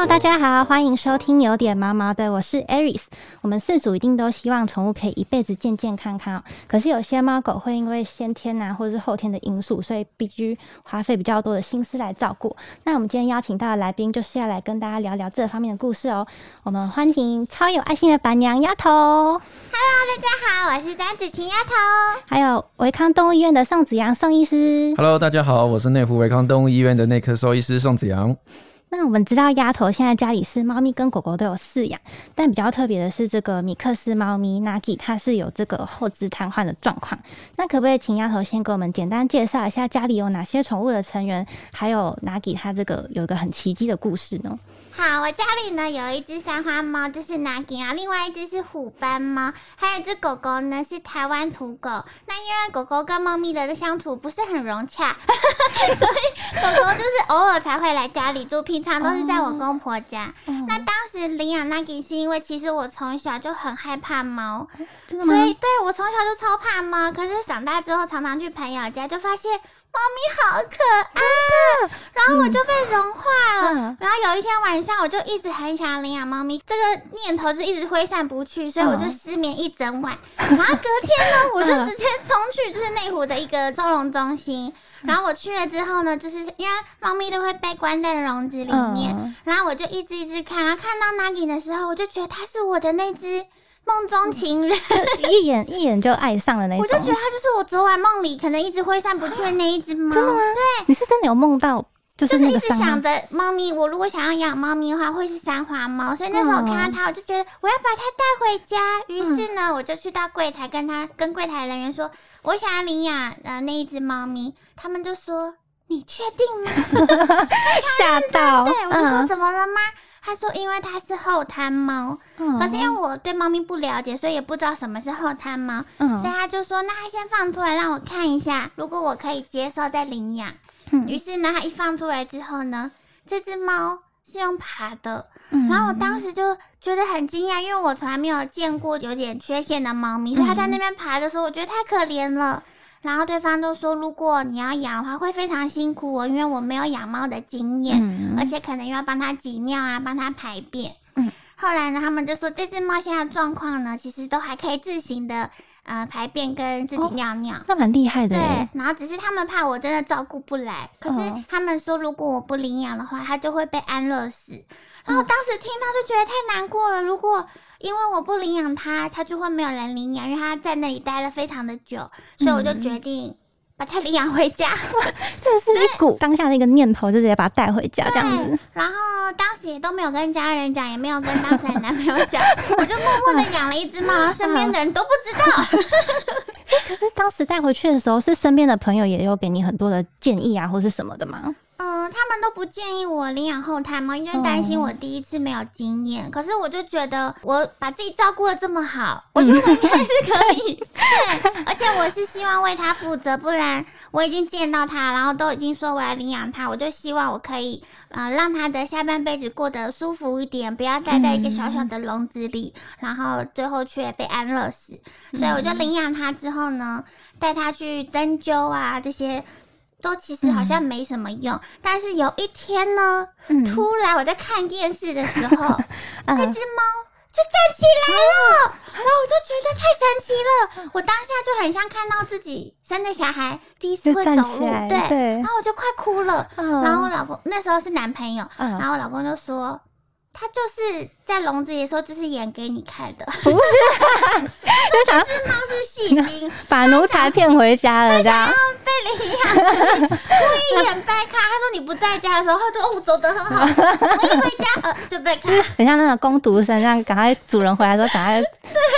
Hello，大家好，欢迎收听有点毛毛的，我是 Aris。我们四组一定都希望宠物可以一辈子健健康康哦。可是有些猫狗会因为先天呐、或者是后天的因素，所以必须花费比较多的心思来照顾。那我们今天邀请到的来宾就是要来跟大家聊聊这方面的故事哦。我们欢迎超有爱心的板娘丫头，Hello，大家好，我是张子晴丫头。还有维康动物医院的宋子阳宋医师。Hello，大家好，我是内湖维康动物医院的内科兽医师宋子阳。那我们知道丫头现在家里是猫咪跟狗狗都有饲养，但比较特别的是这个米克斯猫咪 Nagi，它是有这个后肢瘫痪的状况。那可不可以请丫头先给我们简单介绍一下家里有哪些宠物的成员，还有 Nagi 它这个有一个很奇迹的故事呢？好，我家里呢有一只三花猫，就是 Nagi 啊，另外一只是虎斑猫，还有一只狗狗呢是台湾土狗。那因为狗狗跟猫咪的相处不是很融洽，所以狗狗就是偶尔才会来家里住，平常都是在我公婆家。那当时领养 Nagi 是因为其实我从小就很害怕猫，所以对我从小就超怕猫。可是长大之后，常常去朋友家，就发现猫咪好可爱，然后我就被融化了。嗯然后有一天晚上，我就一直很想领养猫咪，这个念头就一直挥散不去，所以我就嗯失眠一整晚。然后隔天呢，我就直接冲去就是内湖的一个收容中心。然后我去了之后呢，就是因为猫咪都会被关在笼子里面，嗯然后我就一只一只看，然后看到 Nagi 的时候，我就觉得它是我的那只梦中情人，一眼一眼就爱上了那种。我就觉得它就是我昨晚梦里可能一直挥散不去的那一只猫。真的吗？对。你是真的有梦到，就是就是一直想着猫咪，我如果想要养猫咪的话，会是三花猫。所以那时候我看到它，我就觉得我要把它带回家。于是呢，我就去到柜台跟他跟柜台人员说，我想要领养呃那一只猫咪。他们就说：“你确定吗？” 吓到，对，我就说嗯怎么了吗？他说因为它是后瘫猫，嗯。可是因为我对猫咪不了解，所以也不知道什么是后瘫猫，嗯。所以他就说那他先放出来让我看一下，如果我可以接受再领养。嗯。于是呢，他一放出来之后呢，这只猫是用爬的，嗯。然后我当时就觉得很惊讶，因为我从来没有见过有点缺陷的猫咪，所以它在那边爬的时候，我觉得太可怜了。然后对方都说，如果你要养的话，会非常辛苦哦，因为我没有养猫的经验，嗯而且可能又要帮它挤尿啊，帮它排便。嗯，后来呢，他们就说这只猫现在的状况呢，其实都还可以自行的呃排便跟自己哦尿尿。那蛮厉害的对，，然后只是他们怕我真的照顾不来，可是嗯他们说如果我不领养的话，它就会被安乐死。然嗯后当时听到就觉得太难过了。如果因为我不领养它，它就会没有人领养，因为它在那里待了非常的久，所以我就嗯决定把它领养回家。这是一股当下的一个念头，就直接把它带回家这样子。，然后当时也都没有跟家人讲，也没有跟当时的男朋友讲，我就默默的养了一只猫，然后身边的人都不知道。可是当时带回去的时候，是身边的朋友也有给你很多的建议啊，或是什么的吗？嗯，他们都不建议我领养后胎猫，因为担心我第一次没有经验。可是我就觉得我把自己照顾的这么好，我觉得我应该 是可以。对，而且我是希望为他负责，不然我已经见到他，然后都已经说我要领养他，我就希望我可以呃让他的下半辈子过得舒服一点，不要待在一个小小的笼子里，然后最后却被安乐死。所以我就领养他之后呢，带他去针灸啊这些。都其实好像没什么用，但是有一天呢，嗯，突然我在看电视的时候，那嗯只猫就站起来了，然后我就觉得太神奇了。我当下就很像看到自己生的小孩第一次会走路，对，然，后我就快哭了。嗯然后我老公那时候是男朋友，然嗯，后我老公就说。他就是在笼子里的时候，就是演给你看的。不是，就想猫是戏精，把奴才骗回家了，这样。被领养，故意演掰卡。他说你不在家的时候，他说哦，我走得很好，我一回家呃就被卡。很像那个工读生，这样赶快主人回来的时候，赶快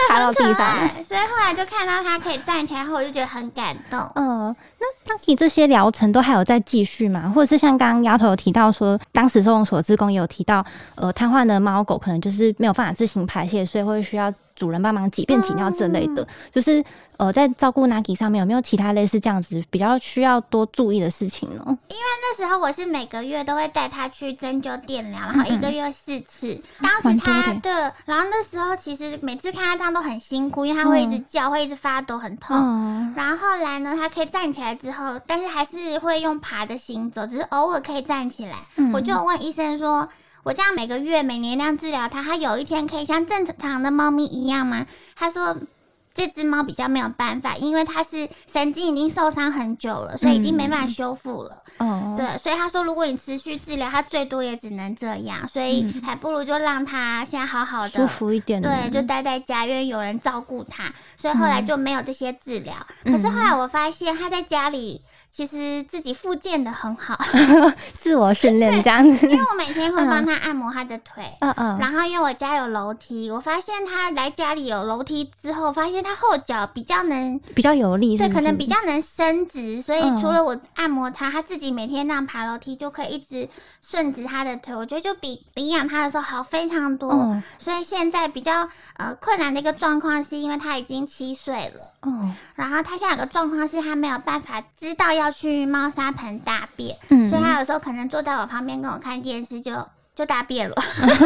趴到地上。对，所以后来就看到他可以站起来后，我就觉得很感动。嗯，那当你这些疗程都还有在继续吗？或者是像刚刚丫头有提到说，当时收容所职工也有提到，呃，瘫痪的猫狗可能就是没有办法自行排泄，所以会需要主人帮忙挤便挤尿这类的。就是呃，在照顾 Nagi 上面有没有其他类似这样子比较需要多注意的事情呢？因为那时候我是每个月都会带他去针灸电疗，然后一个月四次。当时他对，然后那时候其实每次看他这样都很辛苦，因为他会一直叫，会一直发抖，很痛。哦，然后后来呢，他可以站起来之后，但是还是会用爬的行走，只是偶尔可以站起来。嗯我就有问医生说，我这样每个月、每年这样治疗它，它有一天可以像正常的猫咪一样吗？他说。这只猫比较没有办法，因为它是神经已经受伤很久了，所以已经没办法修复了。哦，对，所以他说，如果你持续治疗，它最多也只能这样，所以还不如就让它现在好好的舒服一点。对，就待在家，因为有人照顾它，所以后来就没有这些治疗。可是后来我发现，它在家里。其实自己复健的很好 自我训练这样子。因为我每天会帮他按摩他的腿，嗯嗯。然后因为我家有楼梯，我发现他来家里有楼梯之后，发现他后脚比较能比较有力，对，可能比较能伸直。所以除了我按摩它，它自己每天那样爬楼梯就可以一直顺直它的腿。我觉得就比领养它的时候好非常多。所以现在比较呃困难的一个状况是因为它已经七岁了，嗯。然后它现在有个状况是它没有办法知道要。去猫砂盆大便，嗯所以它有时候可能坐在我旁边跟我看电视就。就大便了，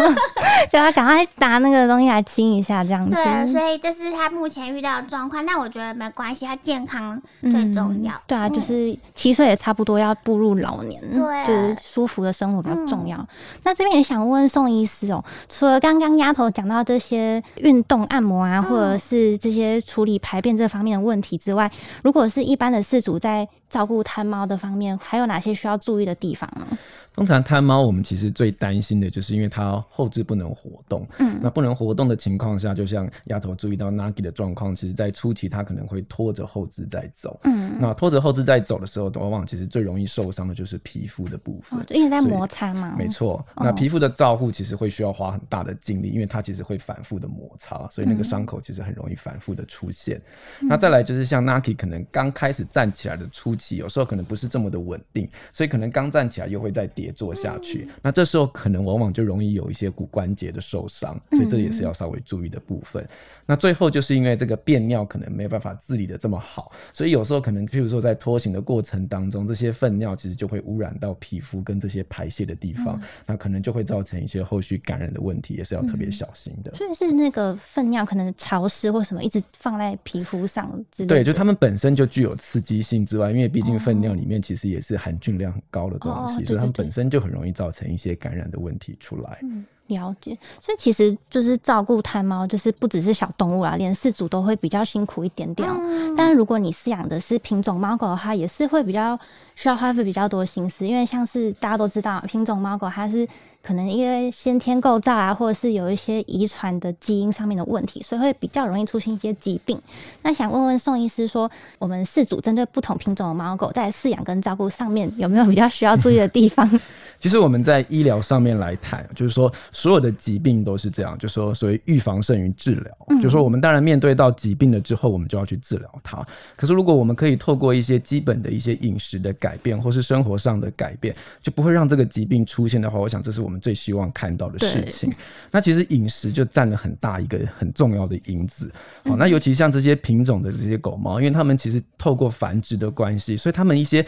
叫他赶快拿那个东西来清一下，这样子。对，所以这是他目前遇到的状况。那我觉得没关系，他健康最重要。对啊，就是七岁也差不多要步入老年，对，就是舒服的生活比较重要。那这边也想问问宋医师哦，除了刚刚丫头讲到这些运动按摩啊，或者是这些处理排便这方面的问题之外，如果是一般的饲主在照顾贪猫的方面，还有哪些需要注意的地方呢？通常贪猫，我们其实最担心的就是因为它后肢不能活动。嗯，那不能活动的情况下，就像丫头注意到 Nagi 的状况，其实在初期它可能会拖着后肢在走。嗯，那拖着后肢在走的时候，往往其实最容易受伤的就是皮肤的部分，因为在摩擦嘛。没错，那皮肤的照护其实会需要花很大的精力，因为它其实会反复的摩擦，所以那个伤口其实很容易反复的出现。那再来就是像 Nagi 可能刚开始站起来的初期，有时候可能不是这么的稳定，所以可能刚站起来又会再跌。做下去，那这时候可能往往就容易有一些骨关节的受伤，所以这也是要稍微注意的部分。那最后就是因为这个便尿可能没有办法治理的这么好，所以有时候可能譬如说在拖行的过程当中，这些粪尿其实就会污染到皮肤跟这些排泄的地方，那可能就会造成一些后续感染的问题，也是要特别小心的。所以是那个粪尿可能潮湿或什么一直放在皮肤上之类。对，就它们本身就具有刺激性之外，因为毕竟粪尿里面其实也是含菌量很高的东西，所以它们本身。就很容易造成一些感染的问题出来。嗯，了解。所以其实就是照顾贪猫，就是不只是小动物啦，连饲主都会比较辛苦一点点。但如果你饲养的是品种猫狗的话，也是会比较需要花费比较多心思，因为像是大家都知道，品种猫狗它是。可能因为先天构造啊，或者是有一些遗传的基因上面的问题，所以会比较容易出现一些疾病。那想问问宋医师，说我们饲主针对不同品种的猫狗，在饲养跟照顾上面有没有比较需要注意的地方？其实我们在医疗上面来谈，就是说所有的疾病都是这样，就说所谓预防胜于治疗。就说我们当然面对到疾病了之后，我们就要去治疗它。可是如果我们可以透过一些基本的一些饮食的改变，或是生活上的改变，就不会让这个疾病出现的话，我想这是我们。最希望看到的事情，那其实饮食就占了很大一个很重要的因子。好，那尤其像这些品种的这些狗猫，因为它们其实透过繁殖的关系，所以它们一些。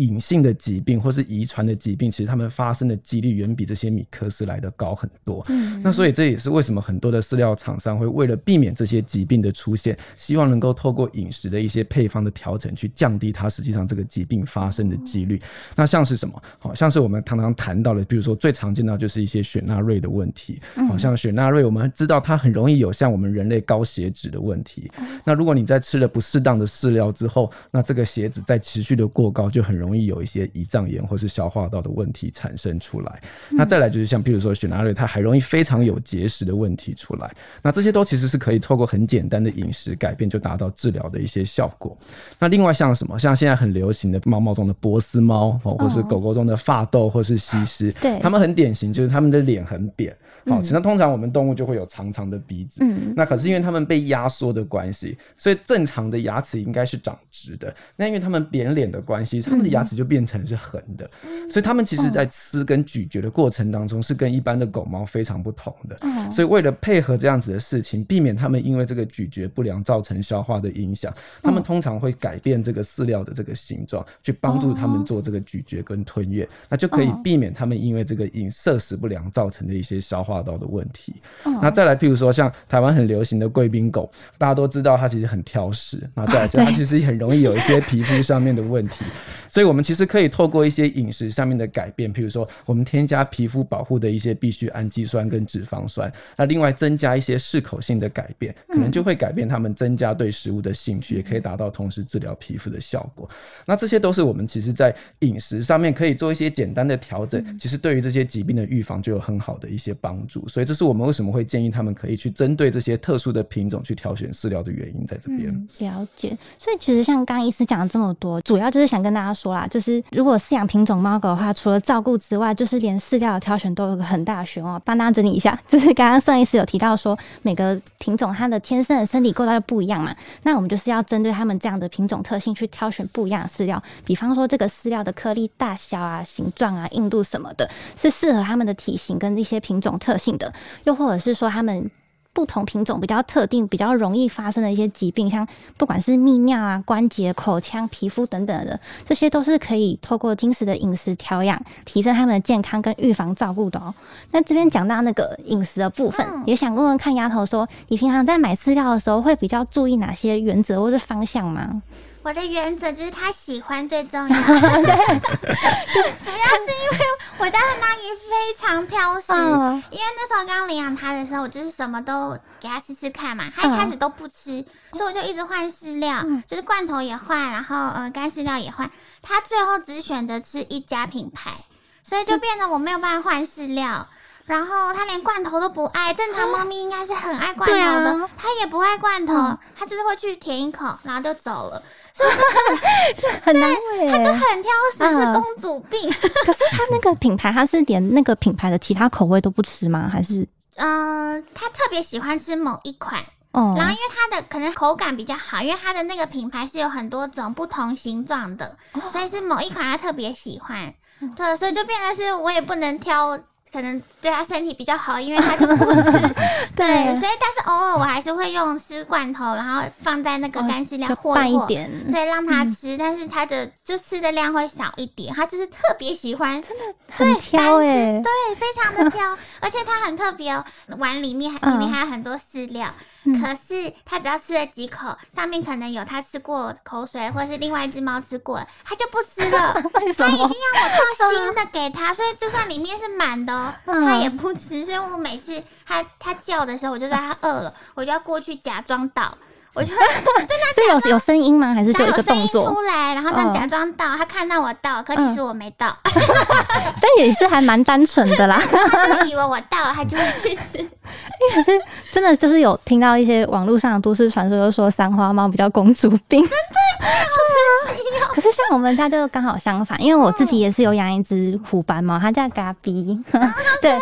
隐性的疾病或是遗传的疾病，其实它们发生的几率远比这些米克斯来的高很多。嗯，那所以这也是为什么很多的饲料厂商会为了避免这些疾病的出现，希望能够透过饮食的一些配方的调整，去降低它实际上这个疾病发生的几率。那像是什么？好像是我们常常谈到的，比如说最常见到就是一些雪纳瑞的问题。好像雪纳瑞，我们知道它很容易有像我们人类高血脂的问题。那如果你在吃了不适当的饲料之后，那这个血脂在持续的过高，就很容易。容易有一些胰脏炎或是消化道的问题产生出来。那再来就是像，比如说雪纳瑞，它还容易非常有结石的问题出来。那这些都其实是可以透过很简单的饮食改变就达到治疗的一些效果。那另外像什么，像现在很流行的猫猫中的波斯猫，或是狗狗中的发豆或是西施，对，它们很典型，就是它们的脸很扁。好，其实通常我们动物就会有长长的鼻子，嗯，那可是因为它们被压缩的关系，所以正常的牙齿应该是长直的。那因为它们扁脸的关系，它们的牙齿就变成是横的，所以它们其实在吃跟咀嚼的过程当中是跟一般的狗猫非常不同的。所以为了配合这样子的事情，避免它们因为这个咀嚼不良造成消化的影响，它们通常会改变这个饲料的这个形状，去帮助它们做这个咀嚼跟吞咽，那就可以避免它们因为这个饮摄食不良造成的一些消化。道的问题，那再来，譬如说像台湾很流行的贵宾狗，大家都知道它其实很挑食，那再来，它其实也很容易有一些皮肤上面的问题。所所以我们其实可以透过一些饮食上面的改变，譬如说我们添加皮肤保护的一些必需氨基酸跟脂肪酸，那另外增加一些适口性的改变，可能就会改变他们增加对食物的兴趣，也可以达到同时治疗皮肤的效果。那这些都是我们其实在饮食上面可以做一些简单的调整，其实对于这些疾病的预防就有很好的一些帮助。所以这是我们为什么会建议他们可以去针对这些特殊的品种去挑选饲料的原因，在这边。了解。所以其实像刚医师讲了这么多，主要就是想跟大家说啦，就是如果饲养品种猫狗的话，除了照顾之外，就是连饲料的挑选都有个很大的学问。帮大家整理一下，就是刚刚上一次有提到说，每个品种它的天生的身体构造就不一样嘛，那我们就是要针对它们这样的品种特性去挑选不一样的饲料。比方说这个饲料的颗粒大小啊、形状啊、硬度什么的，是适合它们的体型跟一些品种特性的，又或者是说它们。不同品种比较特定、比较容易发生的一些疾病，像不管是泌尿啊、关节、口腔、皮肤等等的，这些都是可以透过定时的饮食调养，提升他们的健康跟预防照顾的哦。那这边讲到那个饮食的部分，也想问问看丫头说，你平常在买饲料的时候会比较注意哪些原则或是方向吗？我的原则就是他喜欢最重要，主要是因为我家的 Nagi 非常挑食，因为那时候刚领养他的时候，我就是什么都给他吃吃看嘛，他一开始都不吃，所以我就一直换饲料，就是罐头也换，然后呃干饲料也换，他最后只选择吃一家品牌，所以就变得我没有办法换饲料。然后它连罐头都不爱，正常猫咪应该是很爱罐头的，它也不爱罐头，它就是会去舔一口，然后就走了，所以 很难它就很挑食，是公主病。可是它那个品牌，它是连那个品牌的其他口味都不吃吗？还是？嗯，它特别喜欢吃某一款，哦，然后因为它的可能口感比较好，因为它的那个品牌是有很多种不同形状的，所以是某一款它特别喜欢，对，所以就变得是我也不能挑。可能对他身体比较好，因为他就不吃。对，所以但是偶尔我还是会用湿罐头，然后放在那个干饲料和一点，对，让他吃。但是他的就吃的量会少一点，他就是特别喜欢，真的很挑哎，对，非常的挑，而且他很特别哦，碗里面里面还有很多饲料。可是他只要吃了几口，上面可能有他吃过口水，或是另外一只猫吃过，他就不吃了。为什么？他一定要我倒新的给他，所以就算里面是满的，他也不吃。所以我每次他他叫的时候，我就知道他饿了，我就要过去假装倒。我就真的 是有有声音吗？还是就一个动作出来，然后这样假装到，他看到我到，可其实我没倒。但也是还蛮单纯的啦，他以为我到了，他就会去吃。可是真的就是有听到一些网络上的都市传说，就说三花猫比较公主病。真的，可是像我们家就刚好相反，因为我自己也是有养一只虎斑猫，它叫嘎比。对，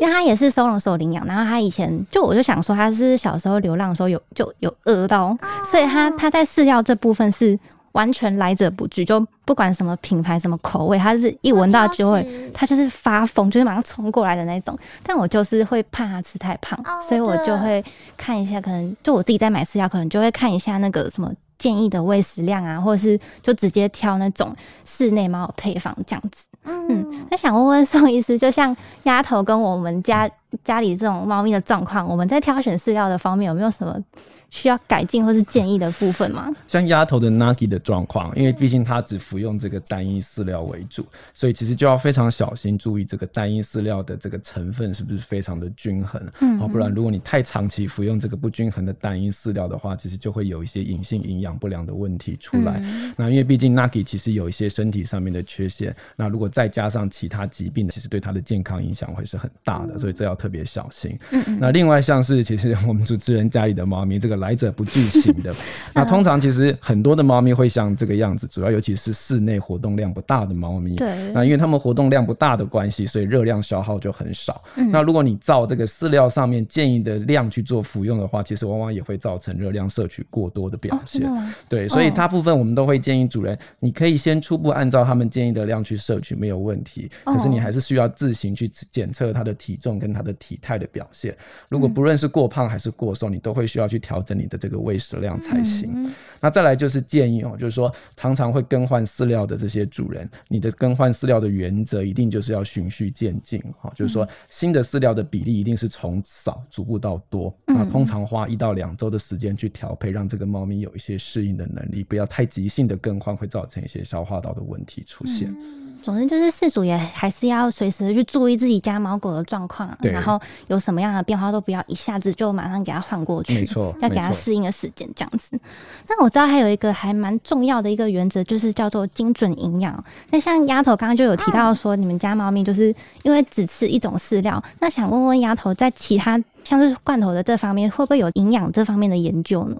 因为它也是收容所领养，然后它以前就我就想说，它是小时候流浪的时候有就有。饿到，所以它它在饲料这部分是完全来者不拒，就不管什么品牌、什么口味，它是一闻到就会，它就是发疯，就是马上冲过来的那种。但我就是会怕它吃太胖，所以我就会看一下，可能就我自己在买饲料，可能就会看一下那个什么建议的喂食量啊，或者是就直接挑那种室内猫配方这样子。嗯，那想问问宋医师，就像丫头跟我们家家里这种猫咪的状况，我们在挑选饲料的方面有没有什么？需要改进或是建议的部分吗？像丫头的 Nagi 的状况，因为毕竟它只服用这个单一饲料为主，所以其实就要非常小心注意这个单一饲料的这个成分是不是非常的均衡。嗯，不然如果你太长期服用这个不均衡的单一饲料的话，其实就会有一些隐性营养不良的问题出来。那因为毕竟 Nagi 其实有一些身体上面的缺陷，那如果再加上其他疾病，其实对它的健康影响会是很大的，所以这要特别小心。嗯，那另外像是其实我们主持人家里的猫咪这个。来者不拒型的，那通常其实很多的猫咪会像这个样子，主要尤其是室内活动量不大的猫咪。对，那因为它们活动量不大的关系，所以热量消耗就很少。那如果你照这个饲料上面建议的量去做服用的话，其实往往也会造成热量摄取过多的表现。对，所以大部分我们都会建议主人，你可以先初步按照他们建议的量去摄取，没有问题。可是你还是需要自行去检测它的体重跟它的体态的表现。如果不论是过胖还是过瘦，你都会需要去调整。着你的这个喂食量才行。嗯那再来就是建议哦，就是说常常会更换饲料的这些主人，你的更换饲料的原则一定就是要循序渐进哈、哦，就是说新的饲料的比例一定是从少逐步到多，那嗯通常花一到两周的时间去调配，让这个猫咪有一些适应的能力，不要太急性的更换，会造成一些消化道的问题出现。嗯总之就是饲主也还是要随时去注意自己家猫狗的状况，然后有什么样的变化都不要一下子就马上给它换过去，没错要给它适应的时间这样子。那我知道还有一个还蛮重要的一个原则，就是叫做精准营养。那像丫头刚刚就有提到说，你们家猫咪就是因为只吃一种饲料，那想问问丫头，在其他像是罐头的这方面，会不会有营养这方面的研究呢？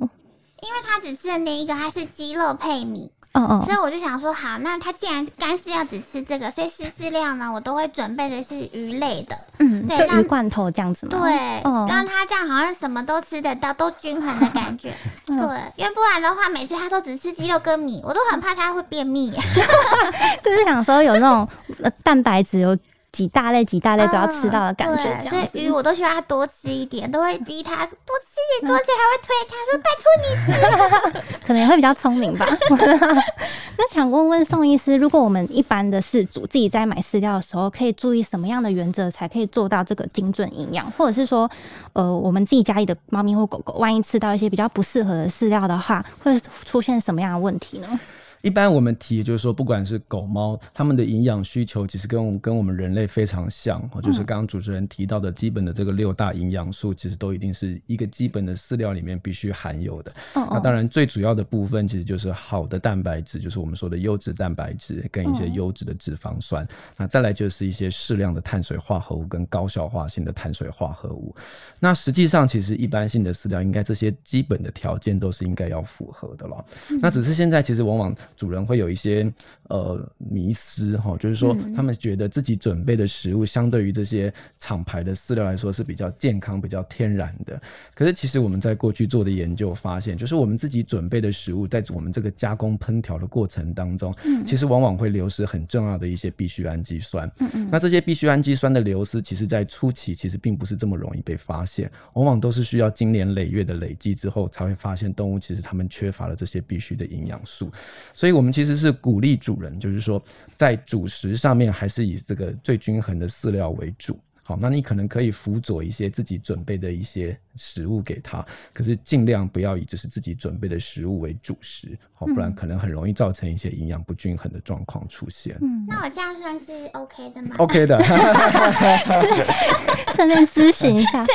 因为它只吃的那一个，它是鸡肉配米，嗯嗯所以我就想说，好，那他既然干饲料只吃这个，所以湿饲料呢，我都会准备的是鱼类的，嗯，对鱼罐头这样子吗？对，哦让它这样好像什么都吃得到，都均衡的感觉。嗯对，因为不然的话，每次他都只吃鸡肉跟米，我都很怕他会便秘。就是想说有那种呃蛋白质有几大类几大类都要吃到的感觉，所。以鱼我都希望他多吃一点，都会逼他多吃一点，多吃，还会推他说拜托你吃。可能也会比较聪明吧。那想问问宋医师，如果我们一般的饲主自己在买饲料的时候，可以注意什么样的原则才可以做到这个精准营养？或者是说，呃，我们自己家里的猫咪或狗狗，万一吃到一些比较不适合的饲料的话，会出现什么样的问题呢？一般我们提就是说，不管是狗猫，它们的营养需求其实跟我们跟我们人类非常像，哦就是刚刚主持人提到的基本的这个六大营养素，其实都一定是一个基本的饲料里面必须含有的。哦那当然，最主要的部分其实就是好的蛋白质，就是我们说的优质蛋白质跟一些嗯优质的脂肪酸。那再来就是一些适量的碳水化合物跟高效化性的碳水化合物。那实际上，其实一般性的饲料应该这些基本的条件都是应该要符合的了。那只是现在其实往往主人会有一些呃迷失哈，就是说嗯他们觉得自己准备的食物相对于这些厂牌的饲料来说是比较健康、比较天然的。可是其实我们在过去做的研究发现，就是我们自己准备的食物，在我们这个加工烹调的过程当中，嗯其实往往会流失很重要的一些必需氨基酸。嗯嗯那这些必需氨基酸的流失，其实在初期其实并不是这么容易被发现，往往都是需要经年累月的累积之后，才会发现动物其实它们缺乏了这些必需的营养素。所以我们其实是鼓励主人，就是说在主食上面还是以这个最均衡的饲料为主。好，那你可能可以辅佐一些自己准备的一些食物给他，可是尽量不要以就是自己准备的食物为主食，好，不然嗯可能很容易造成一些营养不均衡的状况出现。嗯，那我这样算是 OK 的吗？OK 的，顺便咨询一下。对，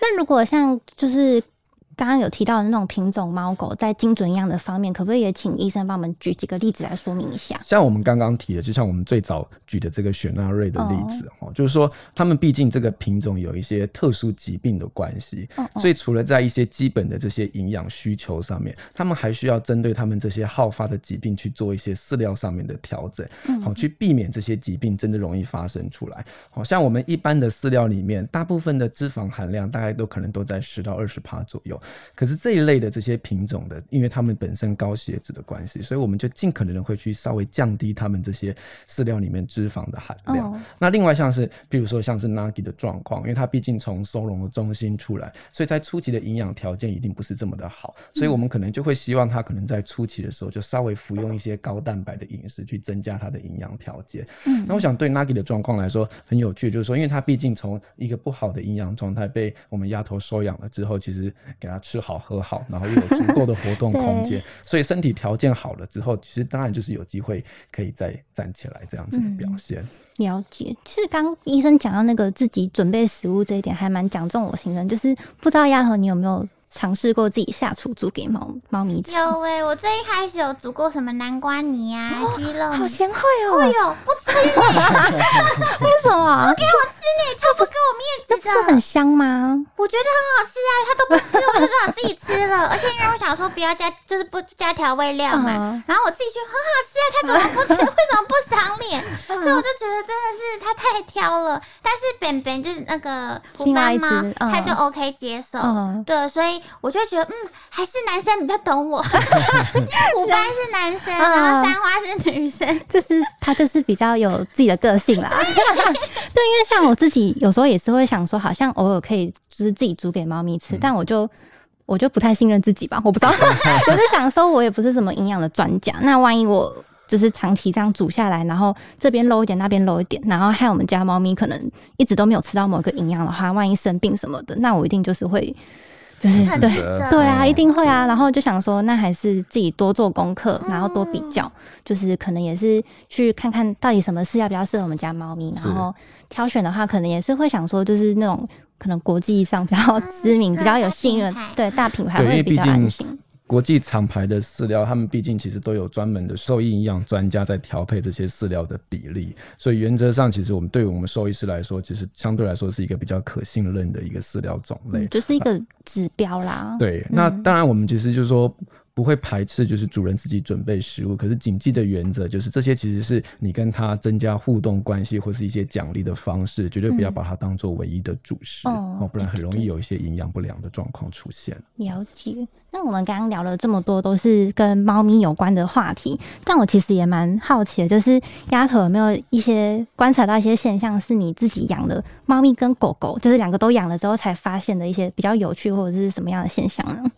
那如果像就是刚刚有提到的那种品种猫狗，在精准营养的方面，可不可以也请医生帮我们举几个例子来说明一下？像我们刚刚提的，就像我们最早举的这个雪纳瑞的例子哦，就是说他们毕竟这个品种有一些特殊疾病的关系，所以除了在一些基本的这些营养需求上面，他们还需要针对他们这些好发的疾病去做一些饲料上面的调整，嗯好、去避免这些疾病真的容易发生出来。好、像我们一般的饲料里面，大部分的脂肪含量大概都可能都在十到二十帕左右，可是这一类的这些品种的，因为它们本身高血脂的关系，所以我们就尽可能的会去稍微降低它们这些饲料里面脂肪的含量。哦那另外像是，比如说像是 Nagi 的状况，因为它毕竟从收容的中心出来，所以在初期的营养条件一定不是这么的好，所以我们可能就会希望它可能在初期的时候就稍微服用一些高蛋白的饮食，去增加它的营养条件。嗯那我想对 Nagi 的状况来说很有趣，就是说，因为它毕竟从一个不好的营养状态被我们丫头收养了之后，其实给它吃好喝好，然后又有足够的活动空间，所以身体条件好了之后，其实当然就是有机会可以再站起来这样子的表现。了解，其实刚医生讲到那个自己准备食物这一点，还蛮讲中我心声。就是不知道丫头你有没有尝试过自己下厨煮给猫猫咪吃？有诶、我最一开始有煮过什么南瓜泥啊、鸡肉，好贤惠哦！哎呦，不吃呢，为什么？不给我吃呢，他不给我面子的。不是很香吗？我觉得很好吃啊，他都不吃，我就只好自己吃了。而且因为我想说不要加，就是不加调味料嘛，嗯然后我自己觉得很好吃啊，他怎么不吃？为什么不赏脸？嗯所以我就觉得真的是他太挑了。但是扁扁就是那个虎斑猫他就 OK 接受。嗯对，所以我就觉得，嗯，还是男生比较懂我。五班是男生，嗯然后三花是女生。就是他就是比较有自己的个性啦。对，因为像我自己有时候也是会想说，好像偶尔可以就是自己煮给猫咪吃，但我就我就不太信任自己吧，我不知道，我就想说，我也不是什么营养的专家，那万一我就是长期这样煮下来，然后这边漏一点，那边漏一点，然后害我们家猫咪可能一直都没有吃到某个营养的话，万一生病什么的，那我一定就是会。就是对对啊，一定会啊。然后就想说，那还是自己多做功课，然后多比较，就是可能也是去看看到底什么饲料比较适合我们家猫咪。然后挑选的话，可能也是会想说，就是那种可能国际上比较知名、对比较有信任对大品牌会比较安心。国际厂牌的饲料，他们毕竟其实都有专门的兽医营养专家在调配这些饲料的比例，所以原则上，其实我们对于我们兽医师来说，其实相对来说是一个比较可信任的一个饲料种类。嗯，就是一个指标啦。对，那嗯当然我们其实就是说。不会排斥，就是主人自己准备食物。可是谨记的原则就是，这些其实是你跟他增加互动关系或是一些奖励的方式，绝对不要嗯把它当做唯一的主食哦哦，不然很容易有一些营养不良的状况出现。了解。那我们刚刚聊了这么多，都是跟猫咪有关的话题，但我其实也蛮好奇的，就是丫头有没有一些观察到一些现象，是你自己养的猫咪跟狗狗，就是两个都养了之后才发现的一些比较有趣或者是什么样的现象呢？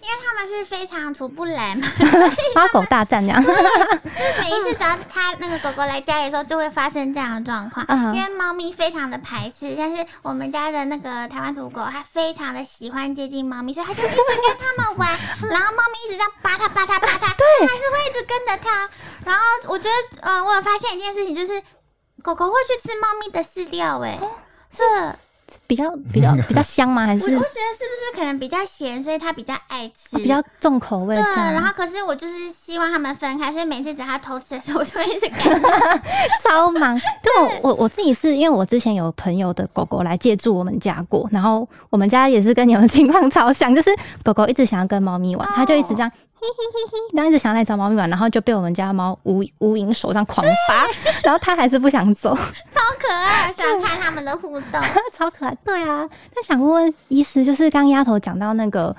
因为他们是非常处不来嘛，猫狗大战这样，每一次只要他那个狗狗来家里的时候，就会发生这样的状况。嗯。因为猫咪非常的排斥，但是我们家的那个台湾土狗，它非常的喜欢接近猫咪，所以它就一直跟它们玩，然后猫咪一直这样扒它扒它扒它，它还是会一直跟着它。然后我觉得，呃，我有发现一件事情，就是狗狗会去吃猫咪的饲料、欸，哎，这比较比较 比较香吗？还是我我觉得是不是可能比较咸，所以他比较爱吃，比较重口味对，然后可是我就是希望他们分开，所以每次只要他偷吃的时候，我就会一直赶他。超忙。对我我我自己是因为我之前有朋友的狗狗来借住我们家过，然后我们家也是跟你们情况超像，就是狗狗一直想要跟猫咪玩，它就一直这样。嘿嘿嘿嘿，然后一直想来找猫咪玩，然后就被我们家猫无无影手上狂扒，然后它还是不想走，超可爱，喜欢看他们的互动。超可爱。对啊，那想问问医师，就是刚丫头讲到那个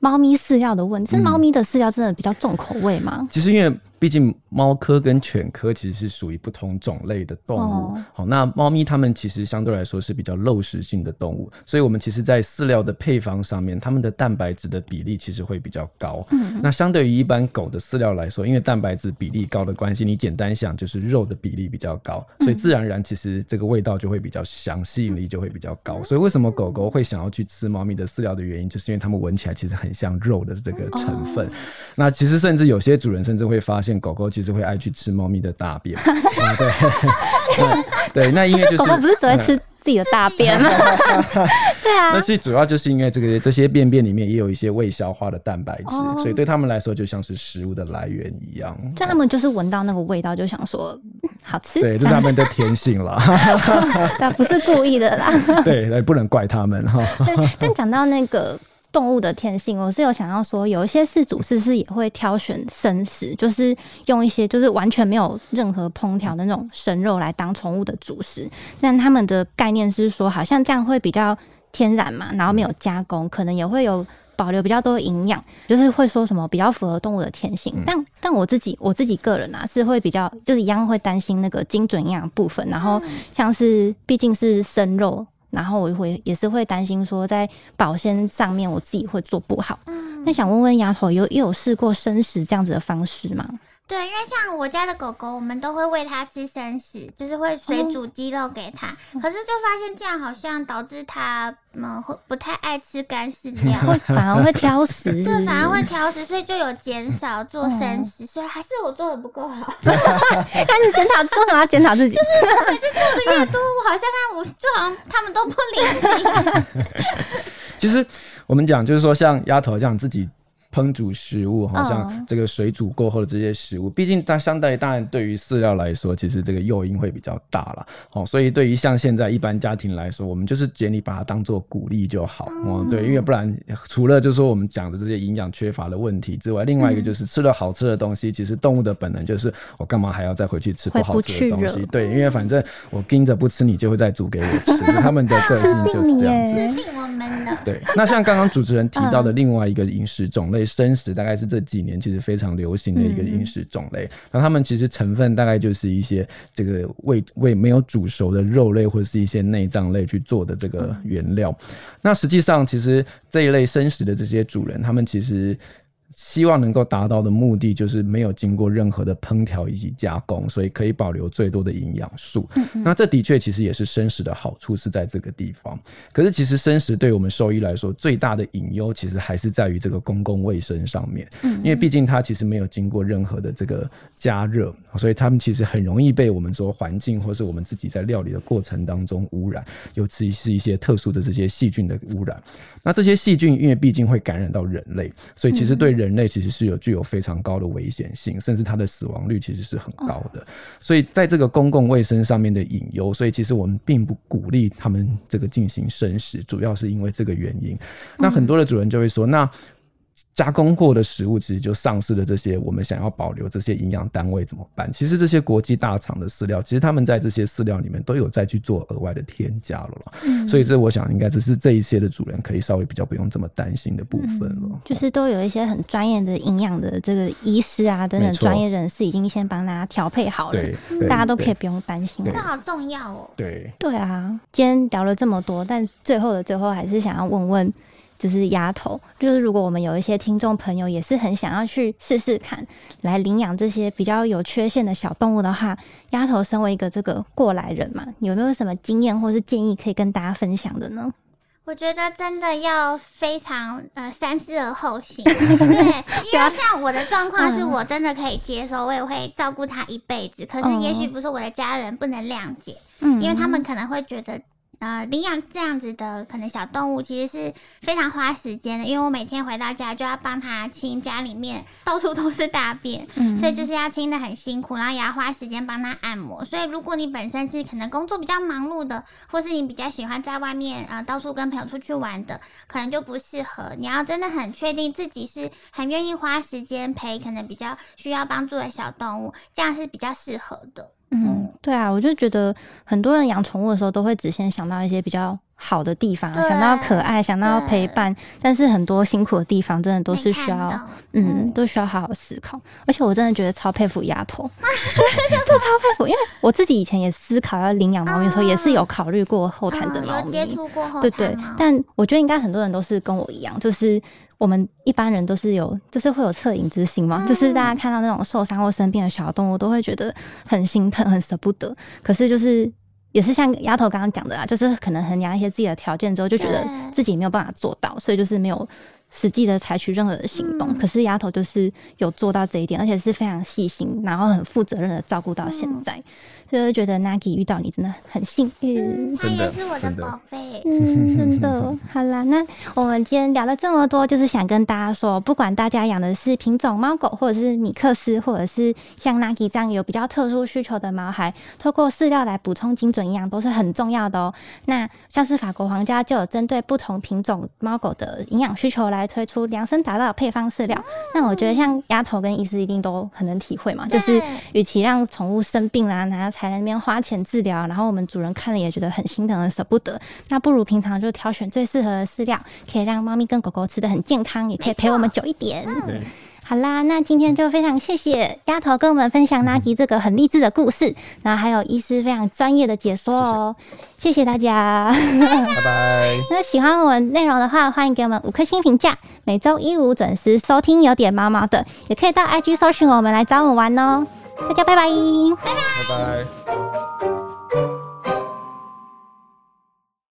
猫咪饲料的问题，是嗯猫咪的饲料真的比较重口味吗？其实因为毕竟猫科跟犬科其实是属于不同种类的动物。哦好，那猫咪它们其实相对来说是比较肉食性的动物，所以我们其实在饲料的配方上面，它们的蛋白质的比例其实会比较高。嗯那相对于一般狗的饲料来说，因为蛋白质比例高的关系，你简单想就是肉的比例比较高，所以自然而然其实这个味道就会比较香，吸引力就会比较高。所以为什么狗狗会想要去吃猫咪的饲料的原因，就是因为它们闻起来其实很像肉的这个成分。那其实甚至有些主人甚至会发现，狗狗其实会爱去吃猫咪的大便。啊，对，对对，那因为就是狗狗不是只会吃自己的大便吗？对啊那，是主要就是因为这个这些便便里面也有一些未消化的蛋白质，哦所以对他们来说就像是食物的来源一样。就他们就是闻到那个味道，就想说嗯好吃。对，这是他们的 天性啦。啊，不是故意的啦。对，对，不能怪他们哈。对，但讲到那个动物的天性，我是有想要说，有一些饲主是不是也会挑选生食，就是用一些就是完全没有任何烹调的那种生肉来当宠物的主食？那他们的概念是说，好像这样会比较天然嘛，然后没有加工，可能也会有。保留比较多的营养，就是会说什么比较符合动物的天性。但但我自己我自己个人啊，是会比较就是一样会担心那个精准营养部分，然后像是毕竟是生肉，然后我会也是会担心说在保鲜上面我自己会做不好。嗯那想问问丫头，有也有试过生食这样子的方式吗？对，因为像我家的狗狗，我们都会喂它吃生食，就是会水煮鸡肉给它。可是就发现这样好像导致它嗯会不太爱吃干饲 料，会反而会挑食，对，反而会挑食，所以就有减少做生哦食，所以还是我做的不够好。开始检讨，为什么要检讨自己？就是每次做的越多，我好像他我就好像他们都不领情。其实我们讲就是说，像丫头这样自己。烹煮食物，好嗯像这个水煮过后的这些食物，毕竟它相对当然对于饲料来说，其实这个诱因会比较大了。哦，所以对于像现在一般家庭来说，我们就是建议把它当做鼓励就好。哦，对，因为不然除了就是说我们讲的这些营养缺乏的问题之外，另外一个就是吃了好吃的东西，其实动物的本能就是我干嘛还要再回去吃不好吃的东？西对，因为反正我盯着不吃，你就会再煮给我吃。他们的个性就是这样子。指定我们的。对，那像刚刚主持人提到的另外一个饮食种类，类生食，大概是这几年其实非常流行的一个饮食种类。那它们其实成分大概就是一些这个未未没有煮熟的肉类或者是一些内脏类去做的这个原料。那实际上，其实这一类生食的这些主人，他们其实。希望能够达到的目的就是没有经过任何的烹调以及加工，所以可以保留最多的营养素。那这的确其实也是生食的好处是在这个地方。可是其实生食对我们兽医来说最大的隐忧，其实还是在于这个公共卫生上面。因为毕竟它其实没有经过任何的这个加热，所以它们其实很容易被我们说环境或是我们自己在料理的过程当中污染，尤其是一些特殊的这些细菌的污染。那这些细菌因为毕竟会感染到人类，所以其实对人。人类其实是有具有非常高的危险性，甚至它的死亡率其实是很高的。所以在这个公共卫生上面的隐忧，所以其实我们并不鼓励他们这个进行生食，主要是因为这个原因。那很多的主人就会说，那。加工过的食物其实就丧失了这些我们想要保留这些营养单位怎么办？其实这些国际大厂的饲料，其实他们在这些饲料里面都有再去做额外的添加了了。嗯，所以这我想应该只是这一些的主人可以稍微比较不用这么担心的部分了。就是都有一些很专业的营养的这个医师啊等等专业人士已经先帮大家调配好了，对，大家都可以不用担心。这好重要哦。对，对啊，今天聊了这么多，但最后的最后还是想要问问。就是丫头，就是如果我们有一些听众朋友也是很想要去试试看，来领养这些比较有缺陷的小动物的话，丫头身为一个这个过来人嘛，有没有什么经验或是建议可以跟大家分享的呢？我觉得真的要非常呃三思而后行，对，因为像我的状况是我真的可以接受，我也会照顾他一辈子，可是也许不是我的家人不能谅解，嗯，因为他们可能会觉得。呃，领养这样子的可能小动物其实是非常花时间的，因为我每天回到家就要帮它清家里面到处都是大便，嗯，所以就是要清的很辛苦，然后也要花时间帮它按摩。所以如果你本身是可能工作比较忙碌的，或是你比较喜欢在外面呃到处跟朋友出去玩的，可能就不适合。你要真的很确定自己是很愿意花时间陪可能比较需要帮助的小动物，这样是比较适合的。嗯，对啊，我就觉得很多人养宠物的时候都会只先想到一些比较好的地方，想到可爱，想到陪伴，但是很多辛苦的地方真的都是需要，嗯，都需要好好思考。而且我真的觉得超佩服丫头，真的超佩服，因为我自己以前也思考要领养猫咪的时候，也是有考虑过后台的猫咪，接触过后对对，但我觉得应该很多人都是跟我一样，就是。我们一般人都是有，就是会有恻隐之心嘛，就是大家看到那种受伤或生病的小动物，都会觉得很心疼、很舍不得。可是就是也是像丫头刚刚讲的啊，就是可能衡量一些自己的条件之后，就觉得自己没有办法做到，所以就是没有。实际的采取任何的行动，可是丫头就是有做到这一点，而且是非常细心，然后很负责任的照顾到现在，所以觉得 Nagi 遇到你真的很幸运。他也是我的宝贝，嗯，真的。好啦，那我们今天聊了这么多，就是想跟大家说，不管大家养的是品种猫狗，或者是米克斯，或者是像 Nagi 这样有比较特殊需求的毛孩，透过饲料来补充精准营养都是很重要的哦。那像是法国皇家就有针对不同品种猫狗的营养需求来。推出量身打造的配方饲料，那我觉得像丫头跟医师一定都很能体会嘛。就是与其让宠物生病啦，然后才在那边花钱治疗，然后我们主人看了也觉得很心疼、很舍不得，那不如平常就挑选最适合的饲料，可以让猫咪跟狗狗吃的很健康，也可以陪我们久一点。好啦，那今天就非常谢谢丫头跟我们分享 Nagi 这个很励志的故事，然后还有医师非常专业的解说哦，谢谢大家，拜拜。那喜欢我们内容的话，欢迎给我们五颗星评价。每周一五准时收听，有点毛毛的，也可以到 IG 搜寻我们来找我们玩哦。大家拜拜，拜拜，拜拜。